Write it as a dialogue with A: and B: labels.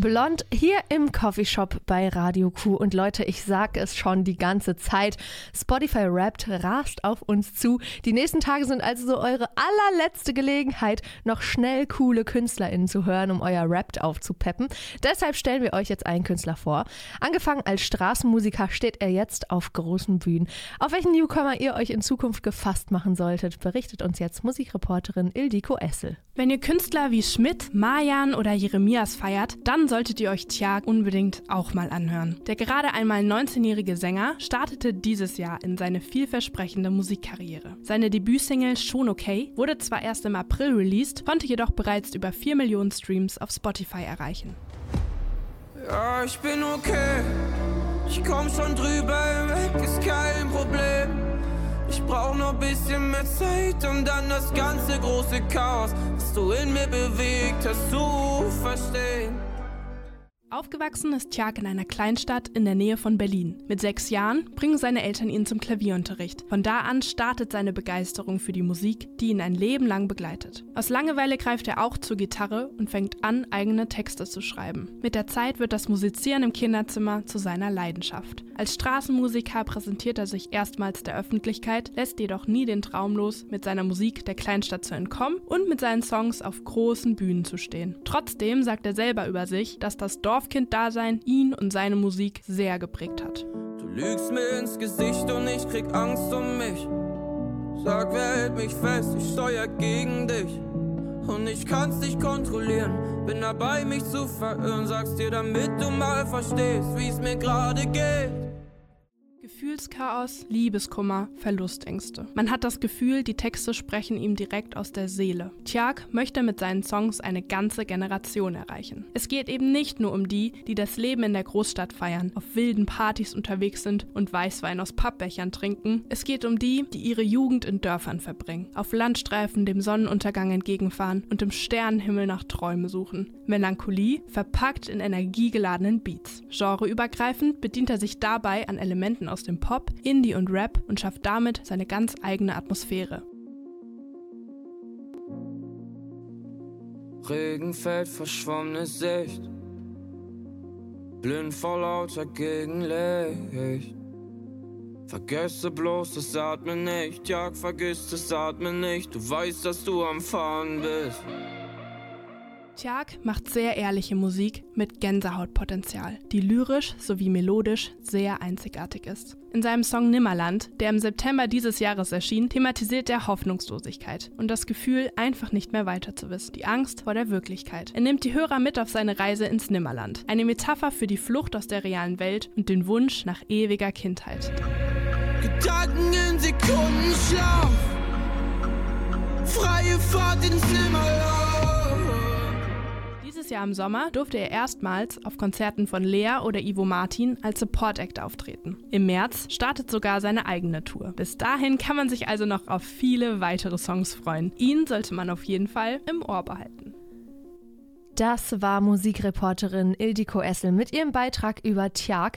A: Blond hier im Coffeeshop bei Radio Q. Und Leute, ich sage es schon die ganze Zeit. Spotify Rappt rast auf uns zu. Die nächsten Tage sind also so eure allerletzte Gelegenheit, noch schnell coole KünstlerInnen zu hören, um euer Rapt aufzupeppen. Deshalb stellen wir euch jetzt einen Künstler vor. Angefangen als Straßenmusiker steht er jetzt auf großen Bühnen. Auf welchen Newcomer ihr euch in Zukunft gefasst machen solltet, berichtet uns jetzt Musikreporterin Ildiko Essel.
B: Wenn ihr Künstler wie Schmidt, Marjan oder Jeremias feiert, dann solltet ihr euch Tjag unbedingt auch mal anhören. Der gerade einmal 19-jährige Sänger startete dieses Jahr in seine vielversprechende Musikkarriere. Seine Debütsingle Schon okay wurde zwar erst im April released, konnte jedoch bereits über 4 Millionen Streams auf Spotify erreichen.
C: Ja, ich bin okay. Ich komm schon drüber weg, ist kein Problem. Ich brauch noch bisschen mehr Zeit, um dann das ganze große Chaos, was du in mir bewegt hast, zu verstehen.
B: Aufgewachsen ist Tjag in einer Kleinstadt in der Nähe von Berlin. Mit sechs Jahren bringen seine Eltern ihn zum Klavierunterricht. Von da an startet seine Begeisterung für die Musik, die ihn ein Leben lang begleitet. Aus Langeweile greift er auch zur Gitarre und fängt an, eigene Texte zu schreiben. Mit der Zeit wird das Musizieren im Kinderzimmer zu seiner Leidenschaft. Als Straßenmusiker präsentiert er sich erstmals der Öffentlichkeit, lässt jedoch nie den Traum los, mit seiner Musik der Kleinstadt zu entkommen und mit seinen Songs auf großen Bühnen zu stehen. Trotzdem sagt er selber über sich, dass das Dorf Dorfkind-Dasein ihn und seine Musik sehr geprägt hat.
C: Du lügst mir ins Gesicht und ich krieg Angst um mich. Sag, wer hält mich fest? Ich steuer gegen dich. Und ich kann's nicht kontrollieren. Bin dabei, mich zu verirren. Sag's dir, damit du mal verstehst, wie's mir gerade geht.
B: Gefühlschaos, Liebeskummer, Verlustängste. Man hat das Gefühl, die Texte sprechen ihm direkt aus der Seele. Tjag möchte mit seinen Songs eine ganze Generation erreichen. Es geht eben nicht nur um die, die das Leben in der Großstadt feiern, auf wilden Partys unterwegs sind und Weißwein aus Pappbechern trinken. Es geht um die, die ihre Jugend in Dörfern verbringen, auf Landstreifen dem Sonnenuntergang entgegenfahren und im Sternenhimmel nach Träumen suchen. Melancholie verpackt in energiegeladenen Beats. Genreübergreifend bedient er sich dabei an Elementen aus aus dem Pop, Indie und Rap und schafft damit seine ganz eigene Atmosphäre.
C: Regen fällt, verschwommene Sicht. Blind vor lauter Gegenlicht. Vergesse bloß das Atmen nicht, Jag, vergiss das Atmen nicht. Du weißt, dass du am Fahren bist.
B: Tjag macht sehr ehrliche Musik mit Gänsehautpotenzial, die lyrisch sowie melodisch sehr einzigartig ist. In seinem Song Nimmerland, der im September dieses Jahres erschien, thematisiert er Hoffnungslosigkeit und das Gefühl, einfach nicht mehr weiter zu wissen, die Angst vor der Wirklichkeit. Er nimmt die Hörer mit auf seine Reise ins Nimmerland, eine Metapher für die Flucht aus der realen Welt und den Wunsch nach ewiger Kindheit.
C: Gedanken in Sekundenschlaf, freie Fahrt ins Nimmerland.
B: Dieses Jahr im Sommer durfte er erstmals auf Konzerten von Lea oder Ivo Martin als Support Act auftreten. Im März startet sogar seine eigene Tour. Bis dahin kann man sich also noch auf viele weitere Songs freuen. Ihn sollte man auf jeden Fall im Ohr behalten.
A: Das war Musikreporterin Ildiko Essel mit ihrem Beitrag über Tjag.